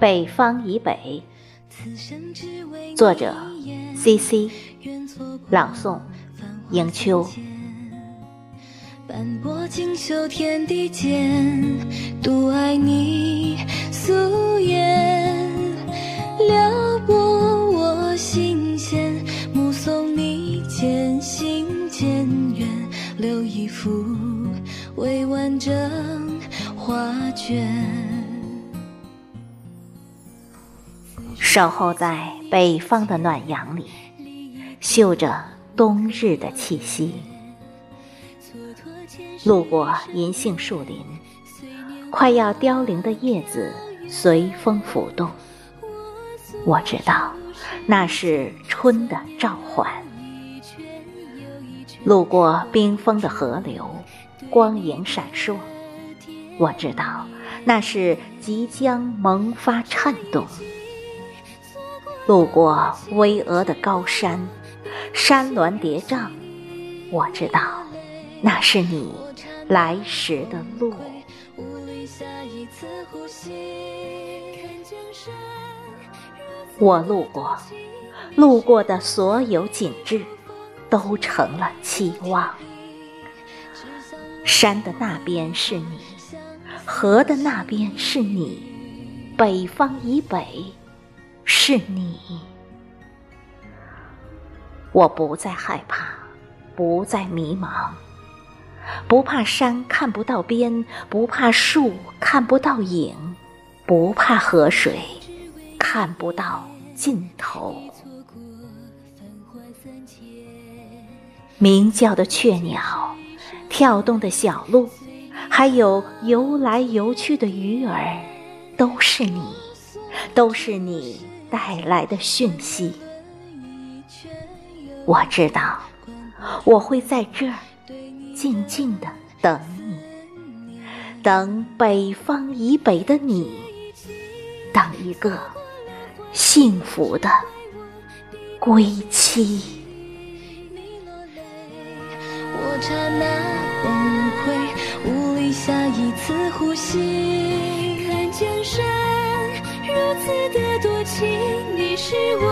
北方以北，作者：C C，朗诵：迎秋。斑驳锦绣天地间，独爱你素颜，撩拨我心弦，目送你渐行渐远，留一幅未完整画卷。守候在北方的暖阳里，嗅着冬日的气息。路过银杏树林，快要凋零的叶子随风浮动。我知道，那是春的召唤。路过冰封的河流，光影闪烁。我知道，那是即将萌发颤动。路过巍峨的高山，山峦叠嶂，我知道，那是你来时的路。我路过，路过的所有景致，都成了期望。山的那边是你，河的那边是你，北方以北。是你，我不再害怕，不再迷茫，不怕山看不到边，不怕树看不到影，不怕河水看不到尽头。鸣叫的雀鸟，跳动的小鹿，还有游来游去的鱼儿，都是你，都是你。带来的讯息，我知道，我会在这儿静静的等你，等北方以北的你，等一个幸福的归期。崩溃，无力下一次呼吸，看见山。如此的多情，你是我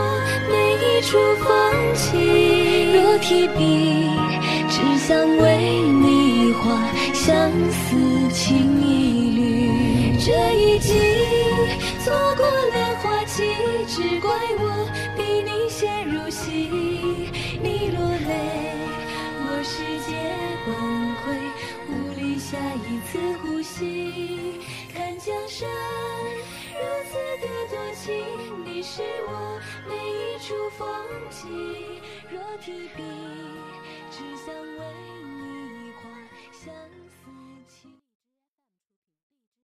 每一处风景。若提笔，只想为你画相思情一缕。这一季错过了花期，只怪我逼你陷入戏。你落泪，我世界崩溃，无力下一次风起。若提笔，